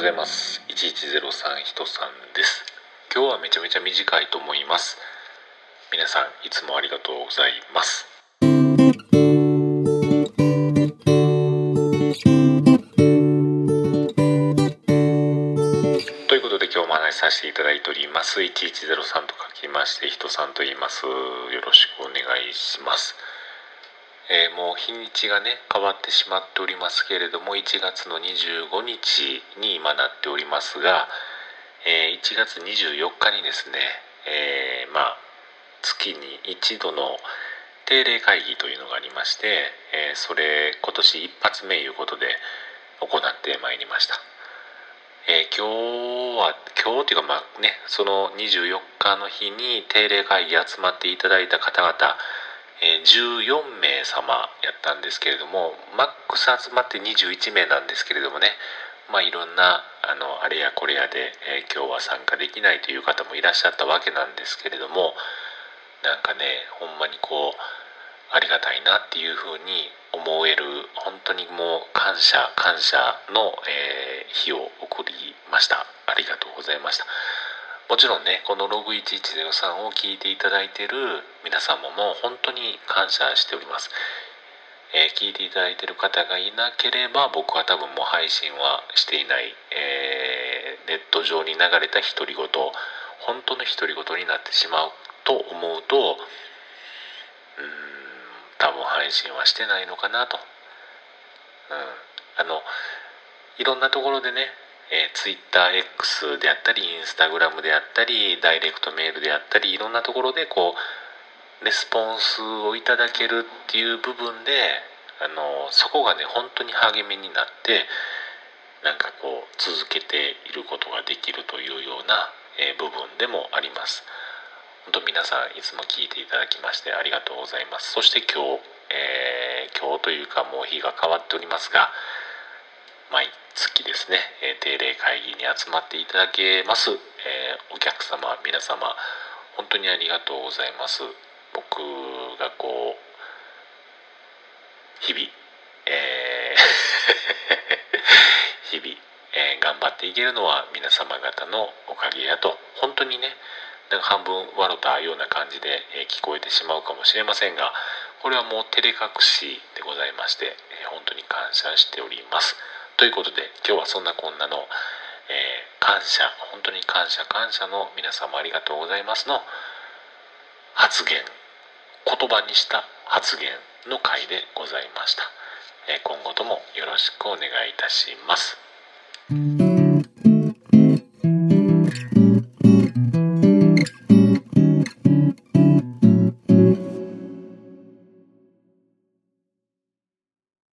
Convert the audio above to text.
ございます。1103人さんです。今日はめちゃめちゃ短いと思います。皆さんいつもありがとうございます。ということで今日もお話しさせていただいております。1103と書きまして人さんと言います。よろしくお願いします。えー、もう日にちがね変わってしまっておりますけれども1月の25日に今なっておりますが、えー、1月24日にですね、えー、まあ月に一度の定例会議というのがありまして、えそれ今年一発目いうことで行ってまいりました。え今日は今日というかまあねその24日の日に定例会議集まっていただいた方々え14名様やったんですけれどもマックス集まって21名なんですけれどもねまあいろんなあのあれやこれやで、えー、今日は参加できないという方もいらっしゃったわけなんですけれどもなんかねほんまにこうありがたいなっていうふうに思える本当にもう感謝感謝の、えー、日を送りました。ありがとうございました。もちろんねこのログ1103を聞いていただいている皆様も本当に感謝しております、えー、聞いていただいている方がいなければ僕は多分もう配信はしていない、えー、ネット上に流れた独り言本当の独り言になってしまうと思うとうん多分配信はしてないのかなと、うん、あのいろんなところでねえー、TwitterX であったり Instagram であったりダイレクトメールであったりいろんなところでこうレスポンスをいただけるっていう部分であのそこがね本当に励みになってなんかこう続けていることができるというような、えー、部分でもあります。本当皆さんいつも聞いていただきましてありがとうございます。そして今日、えー、今日というかもう日が変わっておりますが毎月ですね、え定例会議に集まっていただけます、えお客様皆様本当にありがとうございます僕がこう日々、えー 日々、えー、頑張っていけるのは皆様方のおかげやと本当にねなんか半分笑ったような感じで、え、聞こえてしまうかもしれませんがこれはもう照れ隠しでございまして、え本当に感謝しております。ということで今日はそんなこんなの、えー、感謝本当に感謝感謝の皆様ありがとうございますの発言言葉にした発言の回でございました、えー、今後ともよろしくお願いいたします。